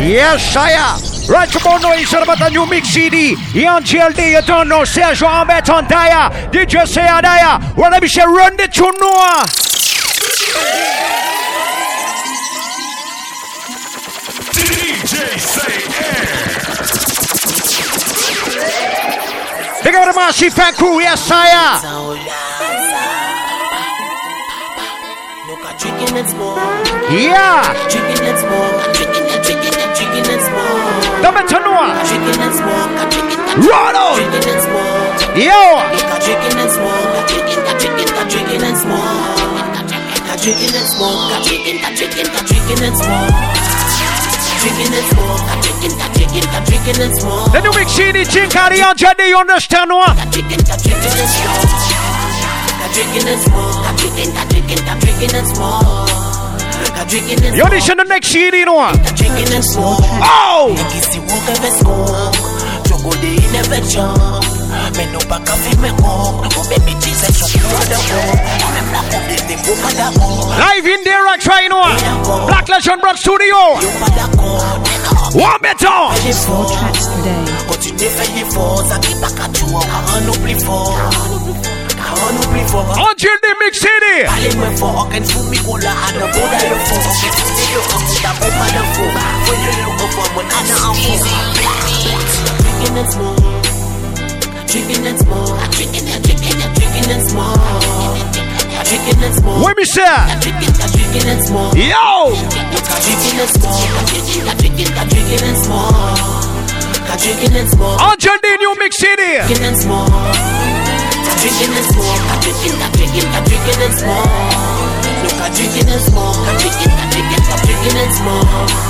Yes, sire. Right about now, it's all about the new mix CD. Ian GLD, you don't know. Sergio Ahmed on Daya. DJ Say Daya. Well, let me say, run the tune now. DJ Say Air. Big up the Marcy fan crew, yes, sire. Drinking and smoke, Yeah. Drinking and drinking and smoke, Come to know. drinking and smoke, drinking and Run on. drinking and smoke. Yo. Drinking and smoke, drinking, drinking, drinking and smoke. Got drinking and smoke, drinking, got drinking, drinking and smoke. Drinking and smoke, drinking, got drinking, drinking and smoke. The CD, Jink on GLD, you understand what? Drinking, drinking and smoke. Drinking and smoke, drinking, got drinking, drinking and smoke. Got drinking and You smoke, the next CD, you know what? got drinking and smoke. Oh. Kisi woke up smoke Jogo de never jump Me no pa ka fi me ko Ko baby Jesus so ki brother ko Me bla ko de de ko pa da ko Live in there, I try, you know? Black Legend Brock Studio. Yo pa da ko One better. Faye fo More tracks today. Continue faye fo Sa an oubli fo Ka an oubli fo On GLD mix CD. Mwen fo Oken fou mi ko la An bo da yo fo Oken fou mi yo An bo da po pa da fo Fo yo yo ko fo Mwen an an fo Drinking and smoke Drinking and smoke Drinking and drinking and drinking and smoke Drinking and smoke What me say? Drinking, drinking and smoke Yo. Drinking and smoke Drinking, drinking, drinking and smoke Drinking and smoke On GLD new mix CD. drinking and smoke. Drinking and smoke. Drinking, drinking, drinking and smoke. Look,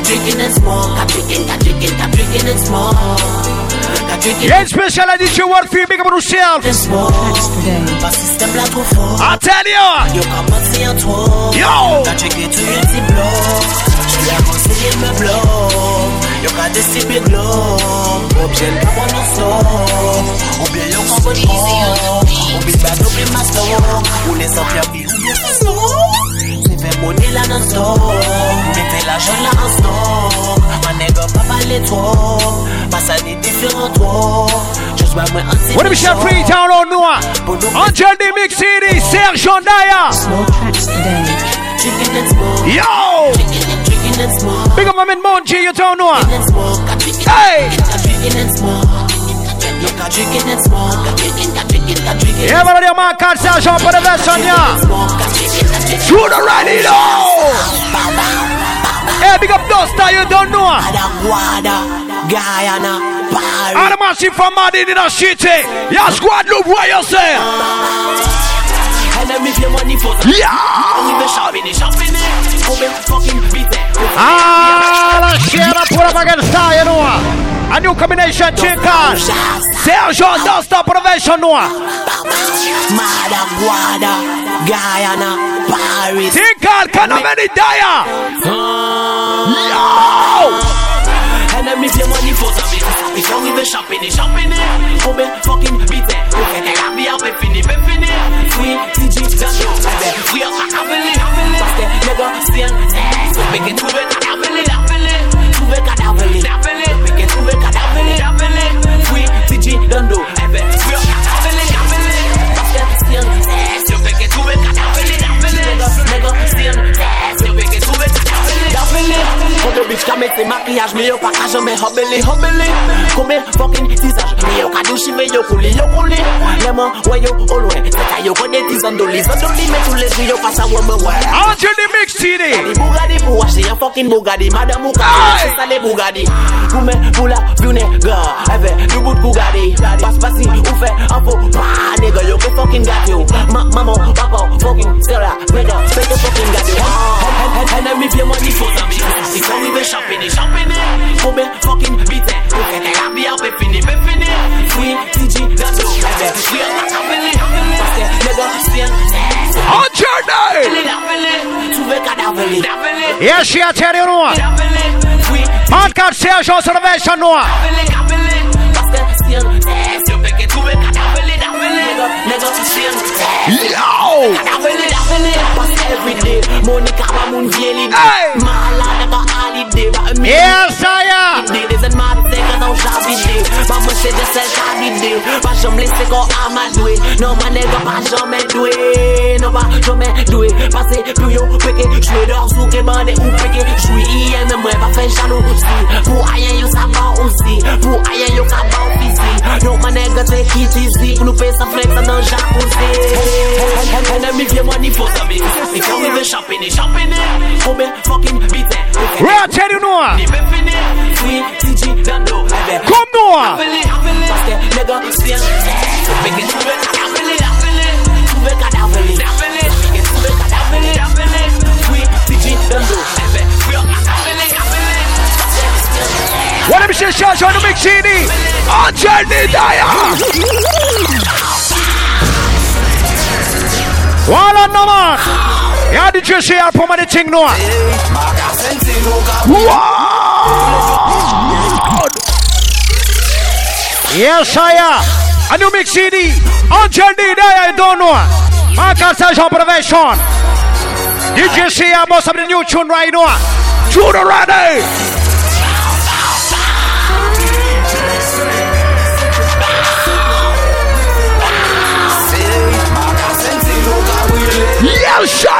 I drinking and smoke. Drinking, drinking, drinking and smoke. Drinking and smoke. Drinking, drinking, drinking and smoke. Drinking Yeah, special edition work for you, big up on yourself. and smoke. Tracks today. Pas système là trop fort. I tell you. Yo commencé en toi. Yo. T'as checké tout le petit bloc. Je l'ai conseillé me. Yo qu'a décidé globe. Objet pas bon non stop. Ou bien yo qu'on veut trop. Ou bien pas d'oubli ma store. Ou les sans pierre bi ou bien sans store. C'est fait monnaie là non stop. Mettez l'argent là en stock. Ma nègre pas parler trop. Pas ni différent trop. Juste pas moi anti. What do we say free down on Noah? On GLD mix CD, Sergio Daya. More tracks and smoke. Yo. Drinking and drinking and smoke. Big up my man Monji, you don't know. and smoke, got drinking, Hey. Yeah, man, your man called Sergio for the best on ya. Smoke, got drinking, got. To the ready now. Oh! Hey, big up Duster, you don't know. Guyana, the massive from Madden in the city. Eh? Your squad look what you say. Enemy pay money for some. Yeah. We be shopping it, shopping it. Come and fucking beat it. La share put up against star, you. A new combination chicken. Sergio Duster Prevention, no. Mada Guada, Guyana, Paris. Chicken, can have any daya. Yo. Enemy pay money for some. If you we be shopping it, shopping. Come and fucking beat it. Maquillage, mais yo pas qu'à jamais hobeli, hobeli. Combien fucking visage, mais yo qu'à douche, mais yo couli, yo couli. Les mains, ouais yo, au loin. C'est à yo connaît tes andolis, andolis, mais tous les jours yo à woman, ouais. On to the mix. Les Bugatti pour acheter un fucking Bugatti Madame Bugatti, ça les Bugatti Pour me, pour la vue nègre Avec du bout de Bugatti Passe pas si ou un faux pas Nègre yo que fucking gâté Ma maman, papa, fucking c'est là Nègre, c'est que fucking gâté Ennemi viens moi ni faux amis Si quand il veut champigner, champigner Combien fucking bité Pour que t'es la vie un peu fini, peu fini Free TG, that's all Avec, free un tapelé Parce que nègre, c'est un On journey. Trouver cadavre, Yes, she a tell you no. Podcast Sergio Prevention, no. Yo. Every day, Monica, my moon, Hey. Malade, holiday, but me ide Pa jom lese kon amadwe Non man nega pa jome dwe. Non pa jome dwe. Pase pou yo peke Jwe dor sou ke bande ou peke. Jwe iye men mwen pa fe jalou si Pou ayen yo sa ban osi Pou ayen yo ka ban fizi Non man nega te kit izi Pou nou pe sa flex an dan jacuzzi. Enemy vie money for sa me E kon we ve champene champene. Koube fucking bite Right, tell you now. Ni be fini Free Ebe Come now. Avele, avele Paske nega sien Peke tuve kadavele, avele Tuve kadavele, avele Peke tuve kadavele, avele Free TG dando Ebe Free kadavele, avele What am I saying? Charge on the mix CD. On Journey Daya. Wala naman. Ya di Jesse ya puma di ting no. Wow. Yes, I am. A new mix CD. On Journey Daya, you don't know. Marcus Sergeant Prevention. DJ C, I must have the new tune right now. Tune ready. Yes, Shia!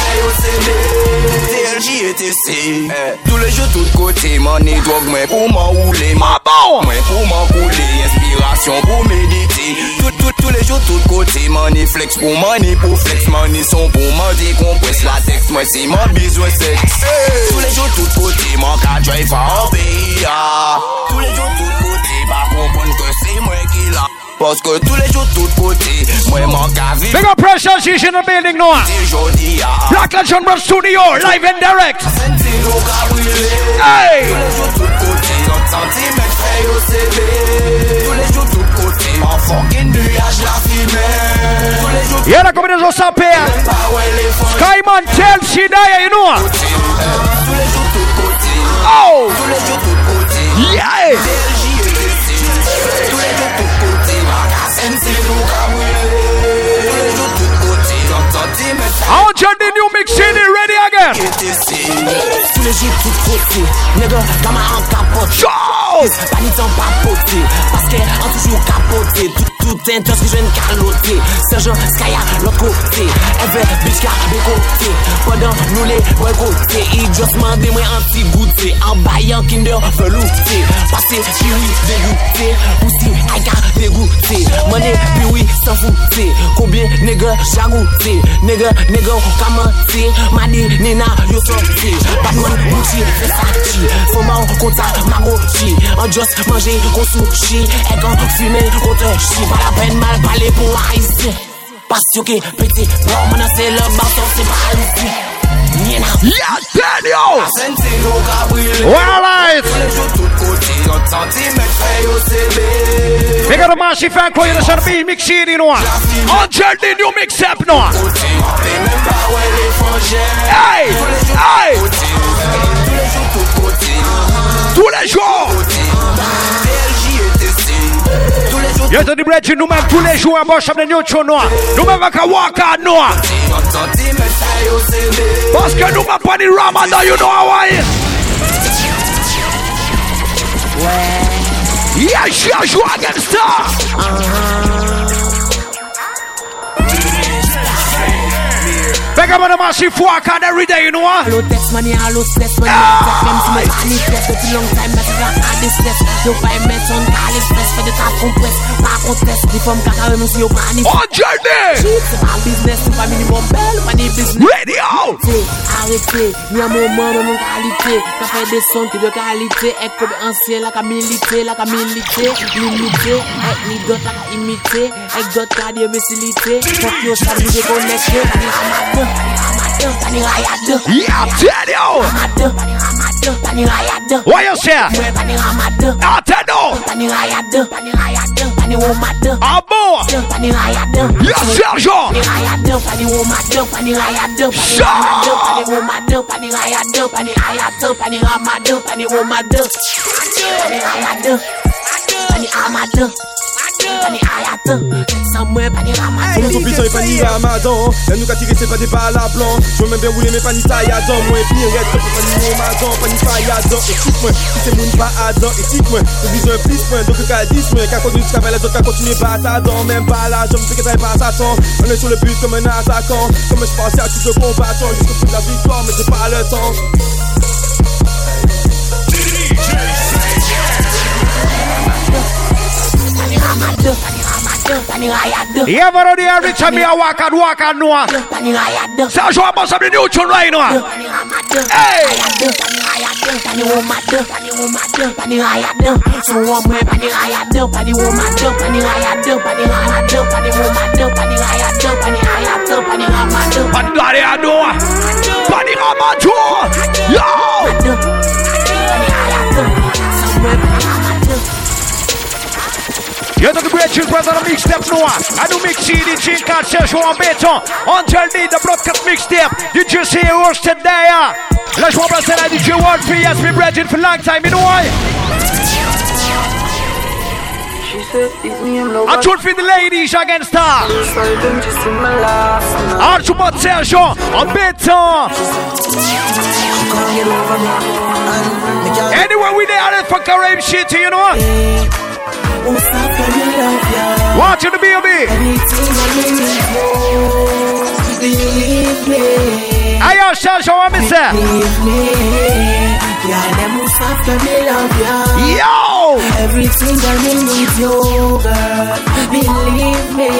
OCB TLJ et TC Tous les jours, tout côté M'en édouag, mwen pou m'en roule Mwen pou m'en koule Inspiration pou medite Tous les jours, tout côté M'en e flex pou m'en e pou flex M'en e son pou m'en dekompresse La sex, mwen si m'en bezwe sex Tous les jours, tout côté M'en ka drive a. En pays Tous les jours, tout côté Par kompon ke se mwen ki la. Parce que tous les jours, tout côté, moi mon car vivre Big up pressure, she's in the building now. Ah. Black Legend Rap Studio, live and direct. Hey! Tous les jours, tout côté, notre centimètre fait au CD. Tous les jours, tout côté, en fucking nuage, la fumée. Tous les jours, Yeah, la combinaison sans paire. pas ouais, les fonds. Skyman tell Shidaya, you know. Tous les jours, tout côté. Oh! Tous les jours, tout côté. Yeah! I want you the new mix CD ready again. Pas ni temps papoter Parce que en toujours capoter Tout, tout intense que je viens de caloter Sergent Skya l'autre côté. Elle veut bitch car de côté Pendant nous les boy côté Il just mandé moi anti goûter En baillant kinder velouté Passé kiwi dégoûté Poussi aïka dégoûté. Money puis oui sans fouter Combien nègre jagouté Nègre nègre commenté. Madi nina yo sorti. Batman Gucci Versace. Foma konta Magochi An just manje kon sushi. Ek an fume kon te Pas la peine mal parler pour haïtien Passion que petit Bon maintenant c'est le bâton c'est pas haïtien Nina Yeah, Daniel! Senti nou ka brile Well, live! Tous les jours, tout côté, notre centimètre fait au CD. Big up the massive fan club, you know, the beat mix CD, you know. On the new mix up, no. Côté, fait même pas ouais les frangins. Hey! Tous les jours, Tous les jours, Yes, the bread, nous même tous les jours, bas, de new tune. Nous même avec un walk out, no. notre centimètre fait au CD. Parce que nous même pas de Ramadan, you know how I am. Yes, yes, you against her. Uh-huh. Up on the massive walk out every day, you know what? Hello text money, hello stress money. Me manifeste depuis long time Mais c'est la distress Yo pas mettre son calice stress Fait de ta compresse Pas conteste Les femmes caca nous si yo manifeste On oh, journey! Pas business, c'est pas minimum pas des business. Radio! Arrêtez, arrêtez, ni un moment de mon qualité T'as fait des sons de qualité kobe ancien la ka milité, la ka milité Limité, ni dot la ka imité Ek dot ka di imbécilité Fuck yo, ça nous déconnecté Yeah, ramadan, tani rayade What you say? I tell you! Ah bon Pani raya de Yes, Sergent Pani raya de Pani woman de Pani raya de Pani Sure. raya de Pani woman de Pani raya de Pani raya de Pani rama de Pani woman de Pani raya de Pani ama de Pani raya de Somewhere Pani rama Son de option et pas ni ramadan Elle nous a tiré c'est pas des balles à blanc. Je veux même bien rouler mais pas ni taille à dents. Moi et puis reste pas ni ramadan Pas ni faille à dents. Écoute-moi Si c'est moun pas à dents Écoute-moi. J'ai besoin plus moi Donc qu'à 10 moi Qu'à conduire jusqu'à la autres Qu'à continuer pas à dents Même pas là Je me sais que t'avais pas s'attendre On est sur le but comme un attaquant. Comme je pensais à tout de combattant Jusqu'au bout de la victoire Mais j'ai pas le temps You ever know the every time me a walk and walk and know Sergent I must have the new tune right now Hey. Raya de Pani raya de Pani woman de Pani woman de Pani raya de So somewhere Pani raya de Pani woman de Pani raya de Pani rama de Pani woman de Pani raya de Pani raya de Pani rama de Pani daddy I know Pani Ramacho Yo You're the great children present on mixtape Noah. I do mix CD Cat Sergent en béton Until the the broadcast mixtape. DJ C Roche today Là je remplace la DJ World P Yes me brethren for a long time You know why? I tune for the ladies against her. Archibald Sergent en béton Anywhere we there for Caribbean shit you know Watch the baby Ayo Sergent what me say Yo Everything that me need you, girl. Believe me.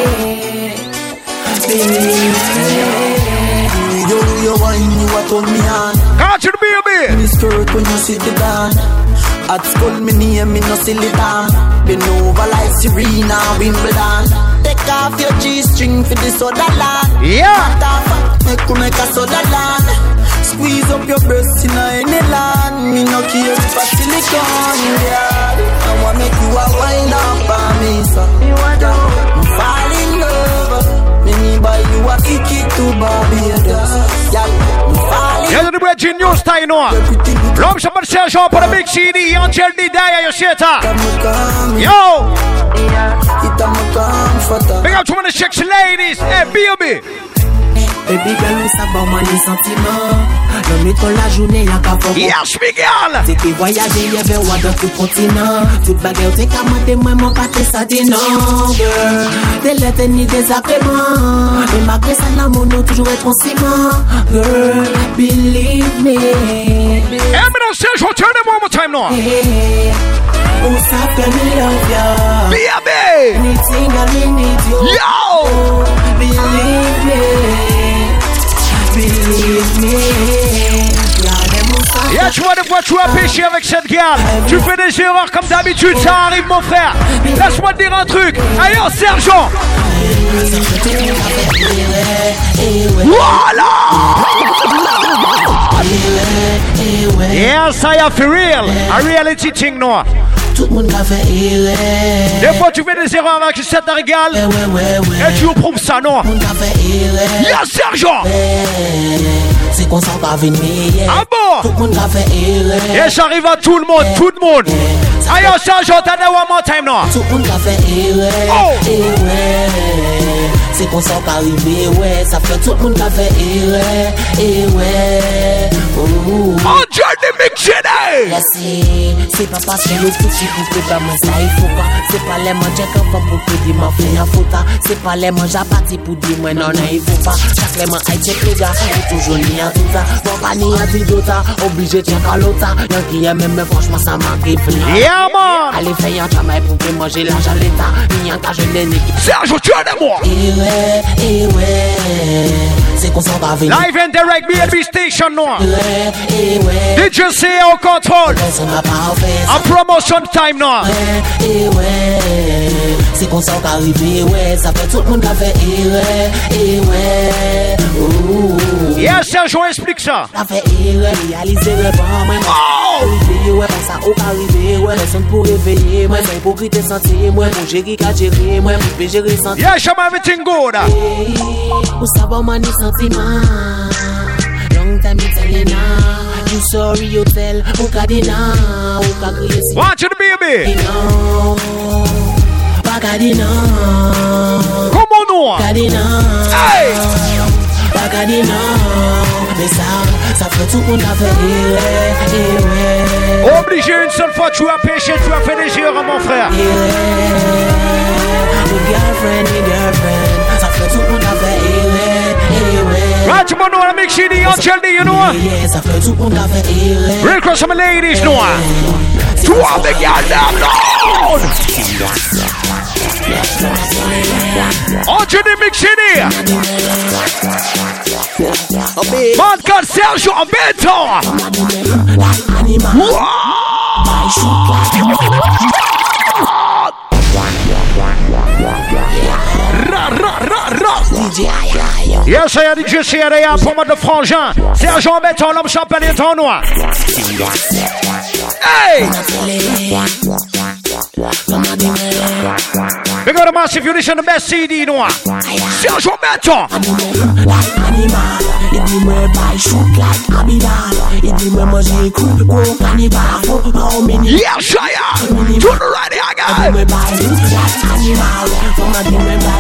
Believe me. Yo, you wine, you a turn me on. Catch the baby Me skirt when you sit the down. At school, me name, me no silly damn. Been over like Serena, Wimbledon. Take off your G-string for this other land. Yeah Fat make you make a soda land. Squeeze up your breast in any land. Me no care if a silicone, yeah. I wanna make you a wine up on me, so. Me fall in love. Me buy you a ticket to Barbados. Yeah, me fall in You're the brethren new style know Everything you L'homme s'appelle Sergent pour le big CD Angel D Daya Yosheta come, come, Yo. Big up to one of the ladies. Hey baby Baby girl, on s'abat moi les sentiments. L'homme est la journée, y'a qu'à faire. Yes Miguel T'es qui voyager, y'a vers moi dans tout continent. Toute baguette, t'es qu'à mater, moi, mon pâté, ça dit non, girl. Des lettres ni des agréments. Et malgré ça, l'amour, nous toujours être en ciment. Girl, believe me. Me know Sergent turn them one more time now Hey, on s'appelle me love ya. Baby Anything I me need you. Yo Believe me. Tu vois des fois tu as péché avec cette gale Tu fais des erreurs comme d'habitude Ça arrive mon frère Laisse-moi te dire un truc Allez oh, Sergent Voilà Yes, I have real A reality thing no. Des fois tu fais des erreurs avec cette régale. Et tu prouves ça non. Yes Sergent c'est qu'on s'en va venir. Ah bon? Tout le monde va faire erreur. Eh, Et j'arrive à tout le monde, tout le monde. Aïe, on change, on t'en one more time now. Tout le monde va faire erreur. Eh, oh! Eh, ouais. C'est qu'on s'en va arriver, ouais. Ça fait tout le monde va faire erreur. Et ouais. Oh! 100 missionnaire. Ya se, se pa pasyon yo fouti pou pe pa mwen sa yi fouka Se pa le manje kan fa pou pe di man fouta. Se pa le manje apati pou di mwen nan an yi foupa Chak le man ay chek le ni an touta Mwen pa ni an chek ki yon men men franchman sa man ki Yeah man. Ale yon chamay pou pe manje l'anjan l'eta Ni yon ka Serge, moi. Ouais, C'est qu'on s'en va venir. Live and direct BNB Station no Eh ouais, eh. Did you see au control Ça m'a pas fait. A promotion time no Eh ouais, Se kon sa ou ka rive, ouais Sa fe tout moun ka fe ere, ere Ouh Yes, Sergio, explique ça. Ere, realize revan mwen Oh! Rive, ouais, kon sa ou ka rive, ouais Leson pou reveye, mwen Sa hipokrite santi, mwen Pou jeri ka jere, mwen Pou pe jere santi Yes, show me everything good. Ou sa ba man ni sentiman Long time me tell you now You sorry you tell Ou ka di now Ou ka kriye si Watch it, baby. now Pas ka di now Come on, no. Ka di now Hey! Pas ka di now Mais ça, ça fait tout qu'on a fait ouais, ouais Obligé une seule fois, tu as péché, tu as fait des erreurs, mon frère. Ouais The girlfriend, the girlfriend Ça fait tout qu'on a fait ouais, ouais Right, you know, I make sure the Angel you know. Yeah, ça fait tout qu'on a fait ouais Real cross some ladies, no. To all the girls, damn loud. Angel D, mix it here. Man, God, Sergio, Beto. Ra, ra, ra, ra. Yes, I had just here they are pour moi de frangin. Sergent Béton, l'homme champagne est en noir. Hey! We got a massive unison, the best CD noir. Sergent Béton. Animal, il dit moi bail shoot like moi bail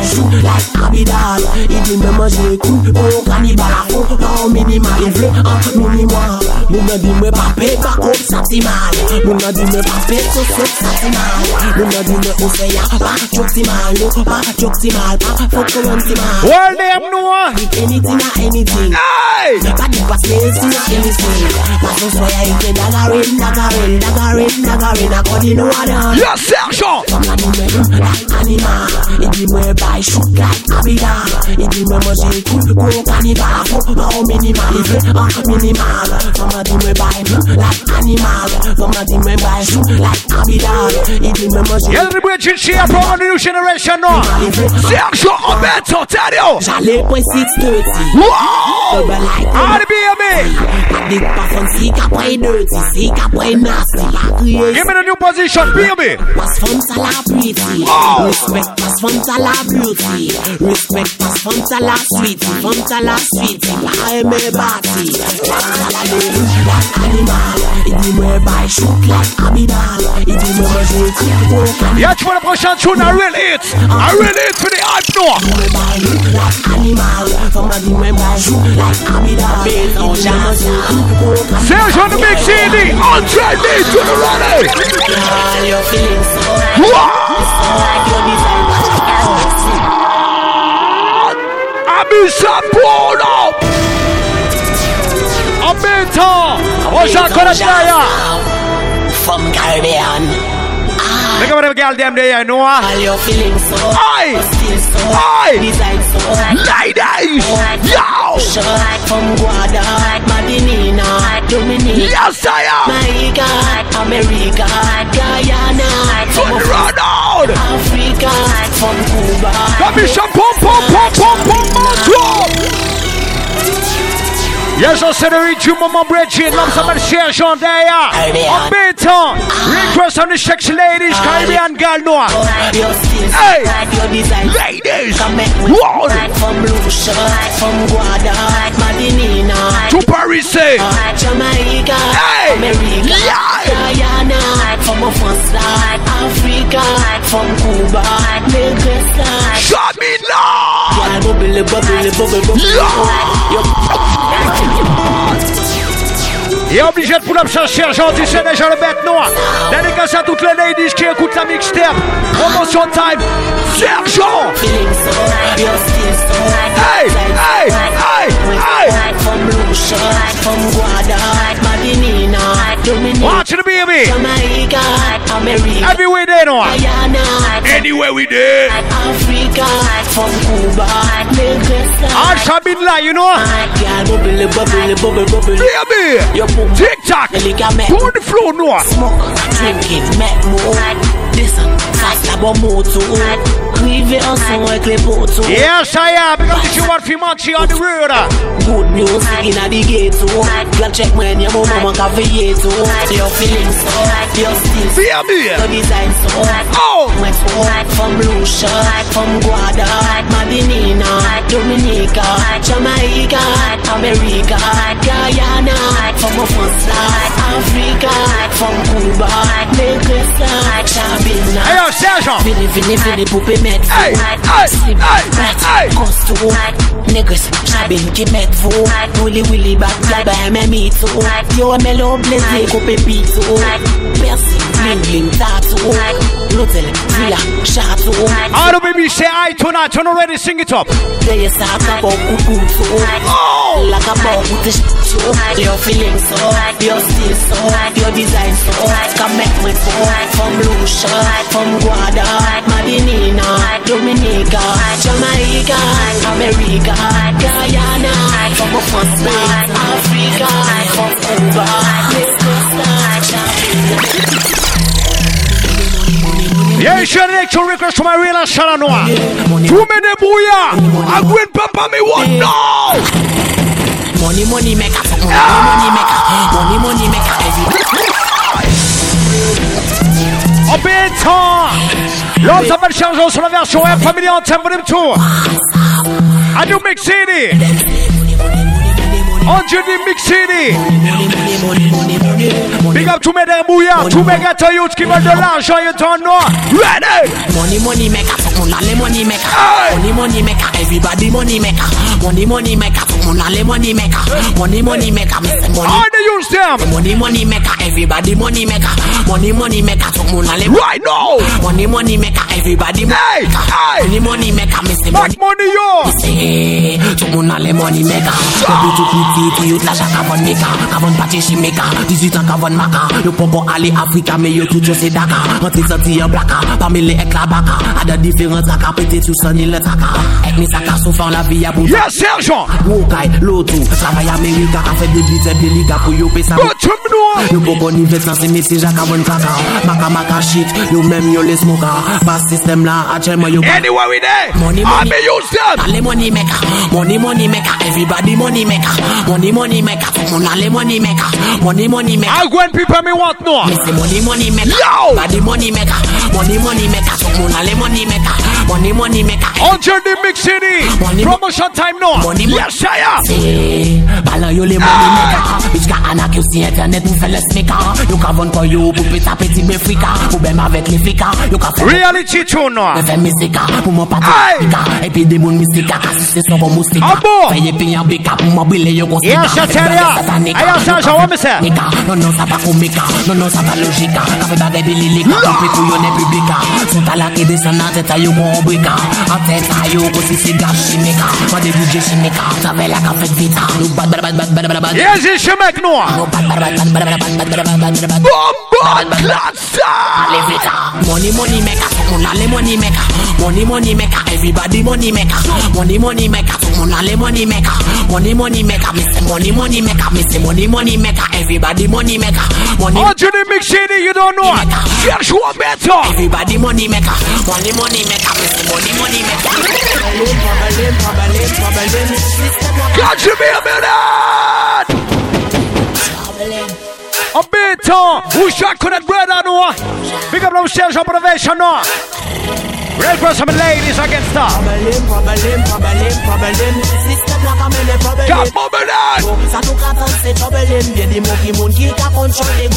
shoot like like gros cannibal pas au minimal Il veut un minimal Moun a dit moi pas paix pas contre ça c'est mal Moun a dit moi mal Moun a dit moi on fait ya Non pas joke c'est mal Pas faut que l'on c'est mal Well, them noir. Anything or anything Hey! Pas de passer si na anything Pas son soya ite dagarin, dagarin, dagarin, dagarin According to Yes, Sergent. Comme la dit moi like animal Il dit moi buy shoot like Abidal Il dit moi manger coupe gros cannibal Faut pas au minimal Il veut un minimal buy like animal la dit moi buy shoot like Abidal Il dit moi manger You're the bridge here for the new generation noir. Sergent Béton, tell you. J'allais point 630 Wow! Double like All the baby. Dik pa fon si ka dirty, si ka pre nasty Give me the new position, baby. Pas fon sa la pretty. Respect pas fon sa la beauty Respect pas fon sa la sweetie la sweetie Pa eme bati Fon sa la lady like animal I di mwe bay shoot like Abidal I di mwe manje coupe Yeah, tu vois le prochain tune, a real hit. A real hit for the hype noir. I coupe Sergent the big CD. On track D to the I. En béton. On s'en connaît d'ailleurs. From Caribbean Look at the girl them there, you know. All you're feeling so. Feel so Aye. Design so Ladies. Yo. Show like from Guada Madinina Dominica Yes, I am. Jamaica America Guyana Turn From out. Africa From Cuba Got me some pom pom pom pom pom pom Yes, I said reach you, Mama Bridget. Love some Sergent there. En béton. Request on the sexy ladies, Caribbean girl, no. Hey. Like your design Ladies. Come make me Wow. like from Lucia From Guada Madinina To Paris, eh. say. Jamaica, Hey! America! Guyana, from a France, Africa, from Cuba. Shut me now. Yeah, bubble, bubble, bubble, bubble. Et obligé de up Sergent, tu sais déjà le bête noir. Dédicace à toutes les ladies qui écoutent la mixtape. Promotion time. Sergent. Hey, hey, hey, hey. Watch baby. Jamaica, America, Everywhere they know. Guyana, Anywhere we there. Africa, from Cuba, Negresa. I shall be like, you know. Yeah, bubble, bubble, bubble, bubble. Baby. Your boom, Tick tock. the liquor Go on the floor, no. smoke, drinking, make move. Descend, fast la bon moto Rive ensemble avec les potos Yes, I am. Big up the G1 Fimanchi on the road. Ah. Good music in a the ghetto Glad check when your mama can feel to Your feelings so, your still Be a me. Your design so Oh. Went for from Lucia, from Guada, Madinina, Dominica, Jamaica, America, Guyana, from a first life, Africa, from Cuba, Necklace like Sabina. Hey, yo, Sergent. Fini, fini, fini, poupée mettre Hey, hey, Slip, hey, rat, hey. costaud Niggas, Sabine qui met vous. Willy Willy back, fly by me me too Yo, mellow blaze, coupe pito Percy, bling bling, tattoo L'hôtel, villa, château All the baby say I tonight. Turn already, sing it up. They say I can go kukutu Like a ball with the shit Your feelings so, your style so Your design so, I come make me so From Lucia, from Guada Madinina, Dominica Jamaica, America. Guyana, from a first place Africa, from Cuba Yeah, je l'élection request to my real Noir. Too many booyah. I win papa me one. Now. Money, money maker, money, money maker Money, money maker, every time. L'homme s'appelle Sergent sur la version F Family Anthem Volume 2. I do Mix City. On Judy Mix City. Big up tous mes bouillards, tous mes gâteaux youths qui veulent de l'argent et temps noir. Ready? Money, money maker, le monde a les money maker. Money, money maker, everybody money maker. Money, money maker, Money money maker, money money maker, money say money. How they use them? Money money maker, everybody money maker, money money maker. So monale right now. Money money maker, everybody money maker, money money maker, me money. money yo. Me say money maker. Baby tu piti tu yut la chaka von maker, kavon pati she maker, 18 ans kavon maka. Yo popo ali Africa me yo tout yo se daka. Anti santi en blaka, pamele ek la. Ada différence aka pété tu sani le taka. Ni saka, souvent la vie a pour Yes, Sergent. Wokay, loto, travay Amerika Ka fe de bite delika pou yo pe sa Go to me now. Yo pou kon invest nan se mesi jaka bon kaka Maka maka shit, yo mem yo le smoka Bas system la, actuellement yo Anywhere we there. Money, money. may use them. Alle money maker, money money maker, everybody money maker, money money maker, tout le monde money maker, money money maker. I when people me want no. Me say money money maker, Yo! body money maker, money money maker, tout le monde money maker, money money maker. On Judy Mix City. Money- Promotion time now. Money- Yes, am. Say, balan yo le money maker. Bitch ka anak yo si internet pou fè les meka Yo ka von kon yo pou peta peti be frika Pou bem avèk le flika Yo ka fè Reality tune now. Me fè misika pou mwen pati Aye. Epi de moun misika kasi se son kon moustika Ah bon? Fè ye pi yon bika pou mwen bile yo kon Yes, sika I tell ya. Hey, yo, what me say? Nika, non non sa pa komika Non non sa pa logika Ka. Fè bagay bi lilika Pou pe kou yo ne publika Son tala ki desan nan teta yo kon rubrica A testa io così si da scimica Ma devi dire scimica Sabe la caffettita Yes, it's your make no Bomba classa Money, money maker Tumunale money maker Money, money maker Everybody money maker Money, money maker Tumunale money maker Money, money maker Mr. Money, money maker Mr. Money, money maker Everybody money maker Money money Jimmy McShady, you don't know Everybody money maker Money, money maker money money maker Problem problem problem problem Got you be a minute. A bit on. Who shot could have bread on one? Big up those sales observation now. Real some ladies against stop. Problem problem problem problem family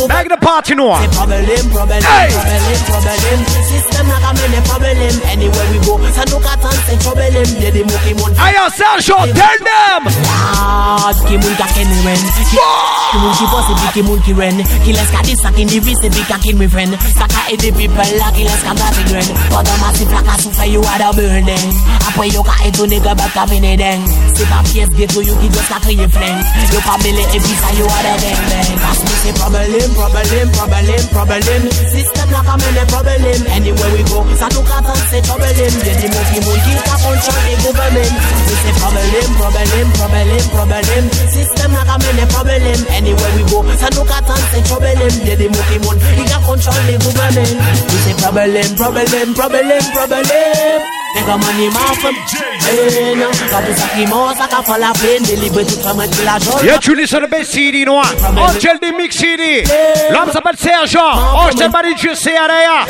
Back the party noir. Hey! System we go, tell them. Lord, you pièce get to you ki just ka kriye flen. Yo pa mele e visa, you are the gang bang. Pass me say problem, problem, problem, problem. System like a many problem. Anywhere we go, so no cat and say problem. Yeah, the mookie moon ki ka control the government. We say problem, problem, problem, problem. System like a many problem. Anywhere we go, look at and say trouble him. Yeah, the monkey moon, he can control the government. We say problem, problem, problem, problem. Nigga money mouth from pain. Kabisa kimosa kafala pain. Deliberate to come till a joy. Yeah, tu listen to the best CD, no? Angel D Mix CD. L'homme s'appelle Sergent. Oh, je t'ai pas dit, je sais, Areya.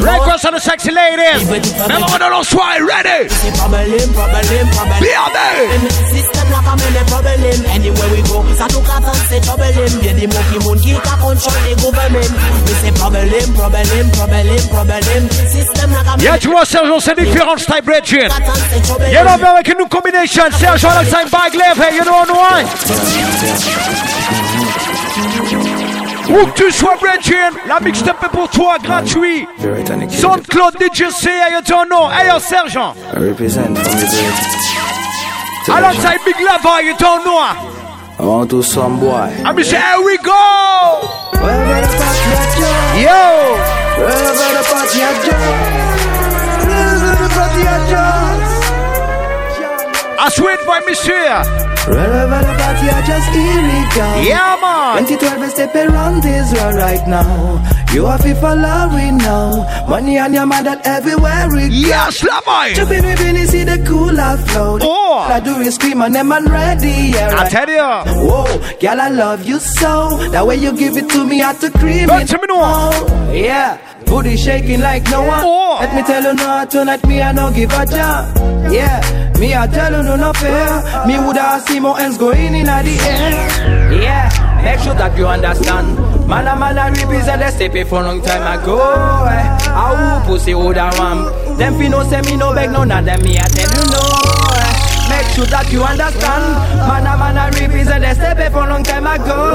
Request on the sexy ladies. Même on a soir, ready. Say problem, problem, problem. Bienvenue. System like a many problem. Anywhere we go, so look at and say trouble him. Yeah, the monkey moon, he can control the government. We say problem, problem, problem, problem. System like a many Yeah, tu vois, Sergent, c'est différent, type Regin. look at and say trouble You know, him. avec une combination. Sergent, alongside Bag Left, hey, you know, no one. Où que tu sois, Regin, la mixtape est pour toi, gratuit. SoundCloud, DJ C, you don't know. Hey, yo, Sergent. I represent from the birth. Alongside Big Lava, you don't know. I want to some boy. I'm say, here we go. Wherever the party at Joe, Yo. wherever the party at Joe, wherever the party at Joe. I swear by monsieur. Wherever the party are just here we go. Yeah, man. 2012 we step around Israel right now. You have to follow we know. Money on your mind that everywhere we go. Yes, Lava. Jump in with me, see the cooler flow. Oh. I do is scream and them ready. Yeah, I tell you. Whoa, girl, I love you so. That way you give it to me, I to cream Don't it. me no. Oh, yeah, booty shaking like no one. Oh. Let me tell you no, tonight me I no give a damn. Yeah, me I tell you no no fair. Me woulda see more ends going in the air. Yeah, make sure that you understand. Man a man a represent the step for long time ago. Eh. How pussy woulda want? Them fi no say me no beg none of them. Me I tell you no. Eh. Make sure that you understand. Man a man a represent the step for long time ago.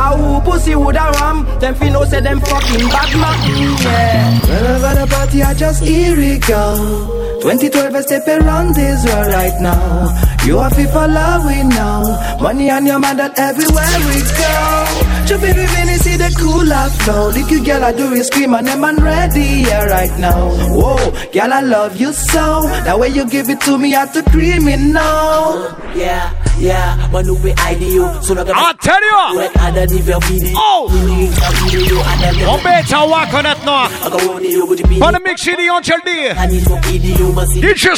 How pussy woulda ram? Them fi know say them fucking bad man. Yeah. Wherever the party, I just here we go. 2012, I step around Israel right now. You have to follow we now. Money on your mind that everywhere we go. Jump in with me, see the cool cooler flow. Little girl, I do is scream and them man ready yeah, right now. Whoa, girl, I love you so. That way you give it to me, I have to cream it now. Yeah, yeah, man who be ideal. So look at I tell you. Ouais, à la niveau vidéo. Oh. Lyrics à vidéo, à la On bet à wa connaître non. Encore on est au bout du pays. Pas de mix CD, on te le DJ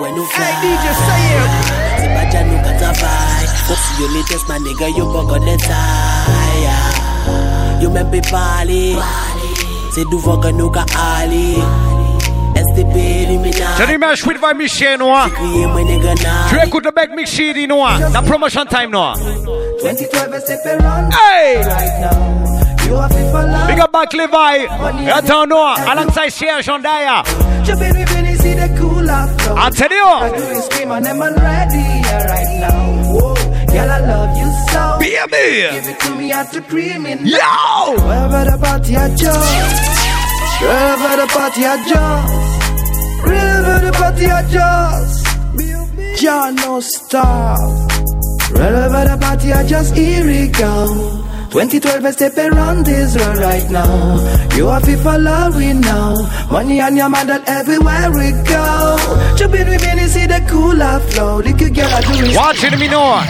when you travail. Sauf si yo que nous qu'à aller. C'est l'image non. Crier moi nigga Tu écoutes le Big Mix CD. La promotion time, non. 2012, I step around Hey. Big up back Levi. Attends, non. Alongside cooler flow. I tell you. Girl, I love you so. Baby. Give it to me, have to. Yo. Wherever the party I jump. Wherever the party I jump. Wherever the party I just. John no stop. Wherever the party I just here we go. 2012 I step around Israel right now. You have to follow we now. Money on your mind everywhere we go. Jump in with me, see the cooler flow. Good girl I do is Watch it, me know.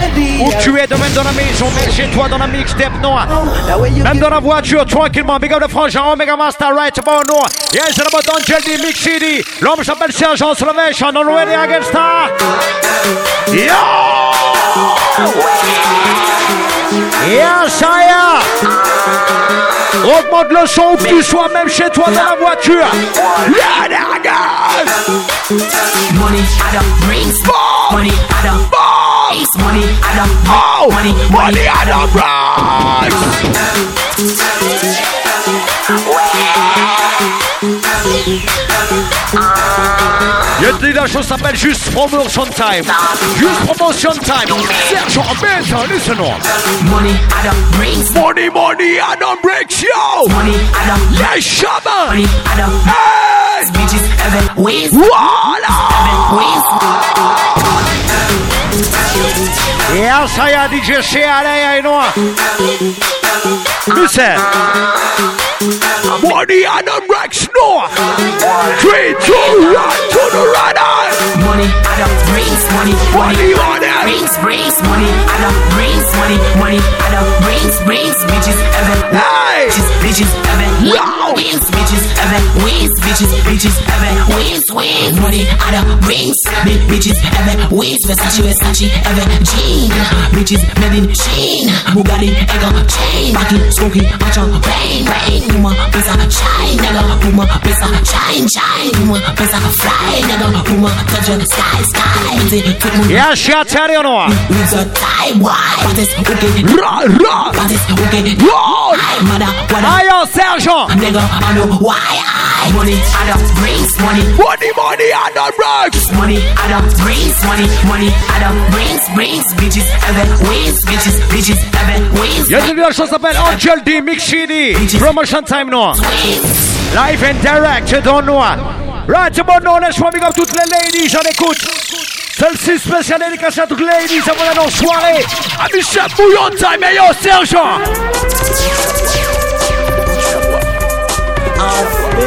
Où tu es, même dans la maison, même chez toi, dans la mixtape, non. Oh, that way you Même dans la voiture, tranquillement, big up le frangin, Omega Master, right about now. Yes, c'est about Angel D, Mix CD. L'homme s'appelle Sergent Salvation, on ready against her. Yo! I am. Augmente le son où que tu sois, même chez toi, dans la voiture. Yeah, niggas! Money, I don't. Money, I don't It's money, I don't Oh! money, Money a price! Je te dis la chose s'appelle juste promotion time. Juste promotion time. Serge Roberto, listen on. money, I don't brings. Money, money, I don't break yo. Money, I don't Yes, shaman. money, I don't Hey! bitches ever. Voila! Ways. Yes, I am DJ Shea, you know. Listen. Money on the Rex no. Three, two, one, to the runner. Money, add up, brings money, Money, money. brings, brings money, add up, brings money, money, add up, brings, brings bitches, heaven, Hey. bitches, bitches, heaven, Wow. wins, bitches, heaven, wins, bitches, bitches, heaven, wins, wins, money, add up, brings, big bitches, heaven, wins, Versace, Versace, heaven, jean, bitches, made in Sheen, Bugatti, Ego, chain, Rocky, Smokey, Macho, rain, rain, Puma, Pesa, shine, nigga, Puma, Pesa, shine, shine, Puma, Pesa, fly, nigga, Puma, touch the sky, sky, me Yes, Shea, you no. with a tie wide. What is okay? Ra, ra. What is okay? I mother, what Ayo, Sergent. nigga, I know why I money, I don't brings money, Money, money on the Rex. money, I don't brings money, money, I don't brings, brings, bitches, heaven, wins, bitches, bitches, heaven, wins, Y'a une chose s'appelle Angel D, Mix CD. Promotion time, no. Live and direct, je donne moi. Right, c'est bon, non, laisse-moi big up toutes les ladies, j'en écoute. Celle-ci spéciale dédicace à toutes les ladies, ça va dans soirée. Ah, à Michel Bouillon time, et yo, Sergent.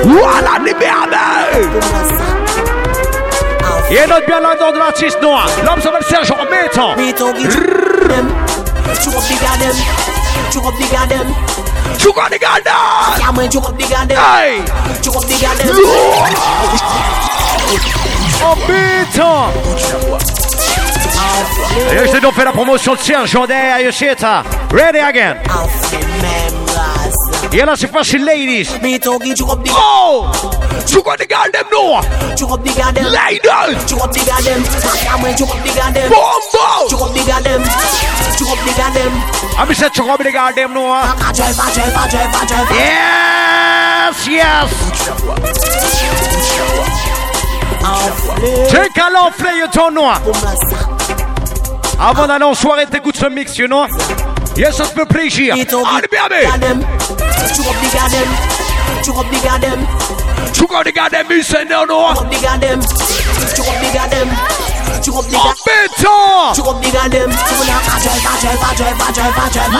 Voilà, libère-le! Et notre bien là dans de l'artiste noir. L'homme s'appelle Serge en mettant. Tu vas dégader. Tu vas dégader. Tu vas dégader. Yeah, man, tu vas dégader. Hey. Tu vas dégader. En mettant. Et je te donne la promotion de Serge Jodé à Yoshita. Ready again. I'll you know, she fashion ladies. Me talking, you up the. Oh! You got the girl, no! You up the girl, ladies. You up the girl, them. I'm when you up the girl. Bombo! You up the girl. You up the girl. I'm said, you up the girl, no. Yes, yes! Take a long play, you don't know. Avant d'aller en soirée, t'écoutes ce mix, you know? Yes, ça se fait plaisir. Allez, bien, Chug up the goddamn. chug up the goddamn. chug up the goddamn. You say no no. Up the goddamn. Up the goddamn. Tu remplis la Tu remplis la dem Tu veux la drive, drive, drive, drive, drive, drive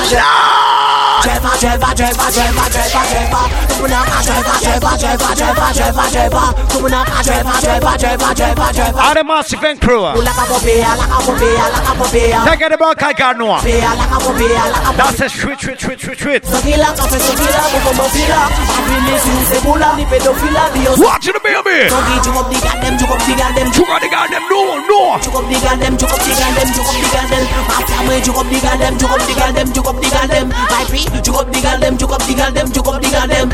Drive, drive, drive, drive, drive, drive, Tu veux la drive, drive, drive, drive, drive, drive Tu veux la drive, drive, drive, drive, drive Allez massive and crew. Take it about Kaganwa That's a switch, switch, switch, switch, switch. Watch the baby. You got the goddamn, you got the goddamn, no, no more. Juk up the girl them, juk up the girl me, juk up the girl them, juk up the girl them, juk up the girl them. I free, juk up the.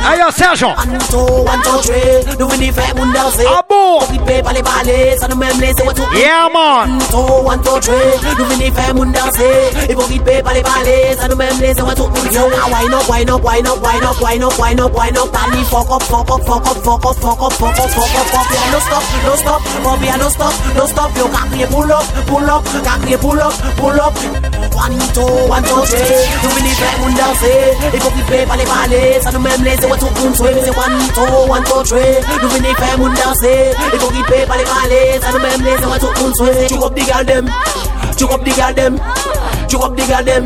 Ayo, Sergio. Yeah man. les balais, ça nous même les tout. Yeah man. So one two three, nous venez faire mon danser. Et public paper les balais, ça nous même les tout. Up, wine up, wine up, wine up, wine up, wine up, wine up. Fuck up, fuck up, fuck up, fuck up, fuck up, fuck up, fuck up, fuck up. No stop, no stop, Bobby, no stop, no stop. Yo, kakriye pull up, pull up, kakriye pull up, pull up. One two, one two three, nous venez faire mon danser. Et public paper les balais, ça nous même les tout. One two, one two three, nous venez faire mon danser. They don't get paid by the malays and the memlays and what's up on sway. Chook up the girl them, chook up the girl them, chook up the girl them.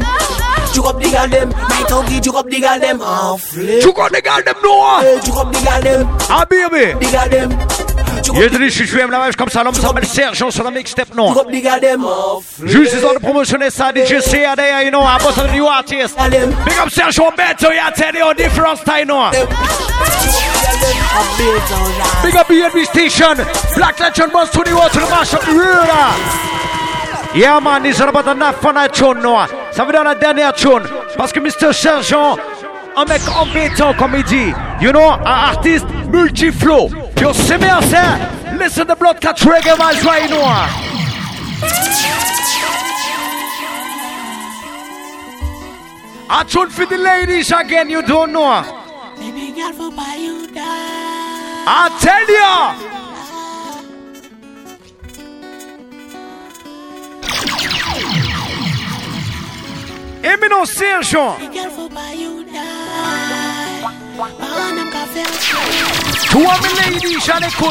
Chook up the girl them, my tongue, chook up the girl them, ah, flip. Chook up the girl them, Noah. Hey, chook up the girl them. Ah, baby. The girl them. Jedyny przyszedłem na mecz Kopsalom Samuel Sergio sur la mixtape non. Juste dans le promotionnel ça a CAD you know about the new artist. Big up Sergio Beto ya tell you difference time know. Big up BNB Station, Black Legend Boss to the world to the mash up the ruler. Yeah man, ils ont pas de neuf en tune, no. Ça veut dire la dernière tune. Parce que Mr. Sergent, un mec embêtant comme il dit. You know, un artiste multi-flow. Yo, c'est bien ça. Listen to Blood Cat Reggae vibes right now. A tune for the ladies again, you don't know. girl for buy you down. I tell you. Hear me no serious. Girl for buy you lady, shall I go?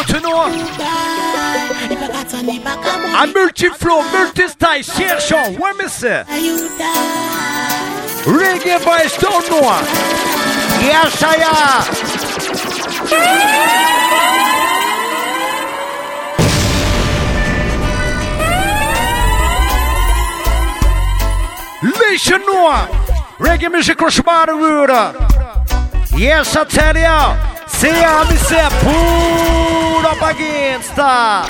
A multi-flow, multi-style, serious. What me say? Reggae by Stone Noir. Yes, I am. Listen now. Reggae music crush by the road. Yes, I tell you. See how me say, pull up against her.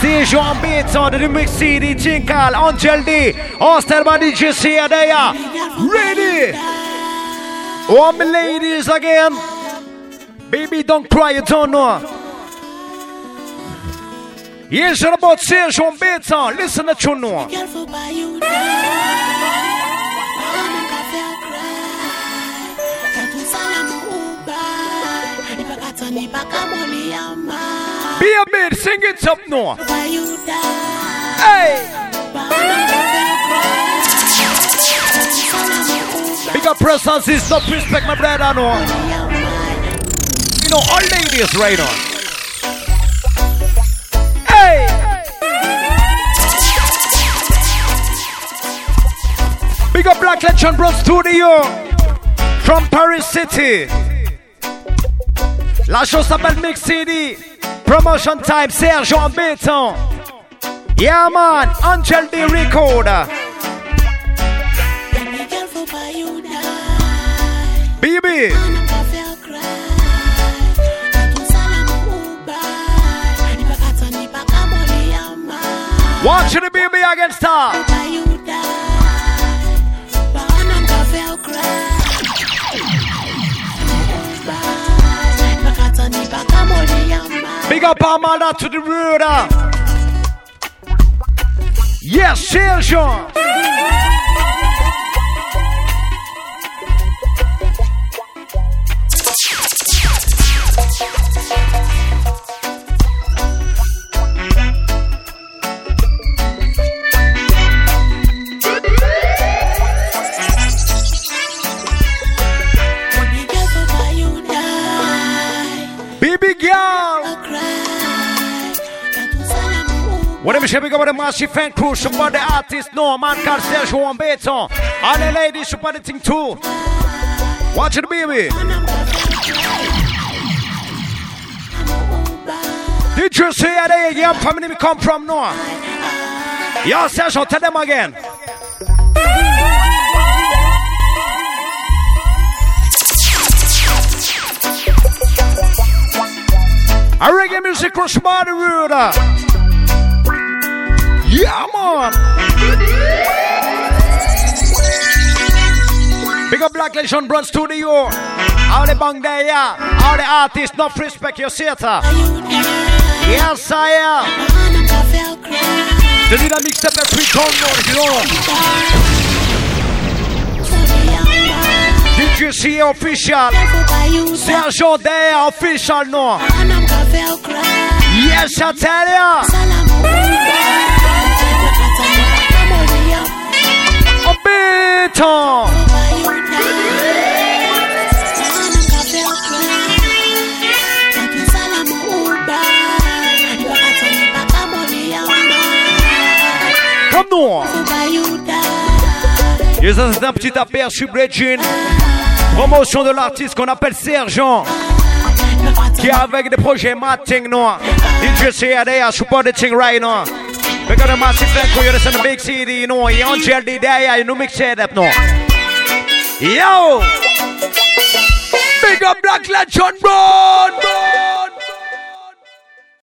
C'est Jean Béton de Remix CD Tinkal, Angel D, Austin DJ C there. Ready? All my ladies again. Baby, don't cry, you don't know. Yes, it's about Serge Jean Béton. Listen to you know. Be a bit, sing it up now. Hey! Big up presence is not respect my brother no. You know all ladies right on. Hey! Big up Black Legend Bro Studio from Paris City. La chose s'appelle Mix CD. Promotion time, Serge en béton. Yeah man, Angel D Recorder. Baby. Watch the baby against her. Big up Amanda to the road. Uh. Yes, Serge. Whatever should we go with the massive fan crew, support the artist, no man called Serge Juan Beton. All the ladies support the thing too. Watch it, baby. Did you see how they young family me come from now? Yeah, Serge, tell them again. A reggae music cross by the. Yeah, man. Big up Black Legend Bronze Studio. All the bang there, yeah. All the artists, not respect your theater. Uh. Yes, I am. The leader mixed up every tongue, you know. Did you see official? Sergent there, official, no. Yes, I tell ya. Comme nous. Ça, c'est un petit aperçu, Bridgin. Promotion de l'artiste qu'on appelle Sergent. Qui est avec des projets Matting, no. DJ CAD, support the thing right now. We got a massive thank you, listen to Big CD, you know. Young JLD there, you know, mix it up, no. Yo! Big up Black Legend, bro!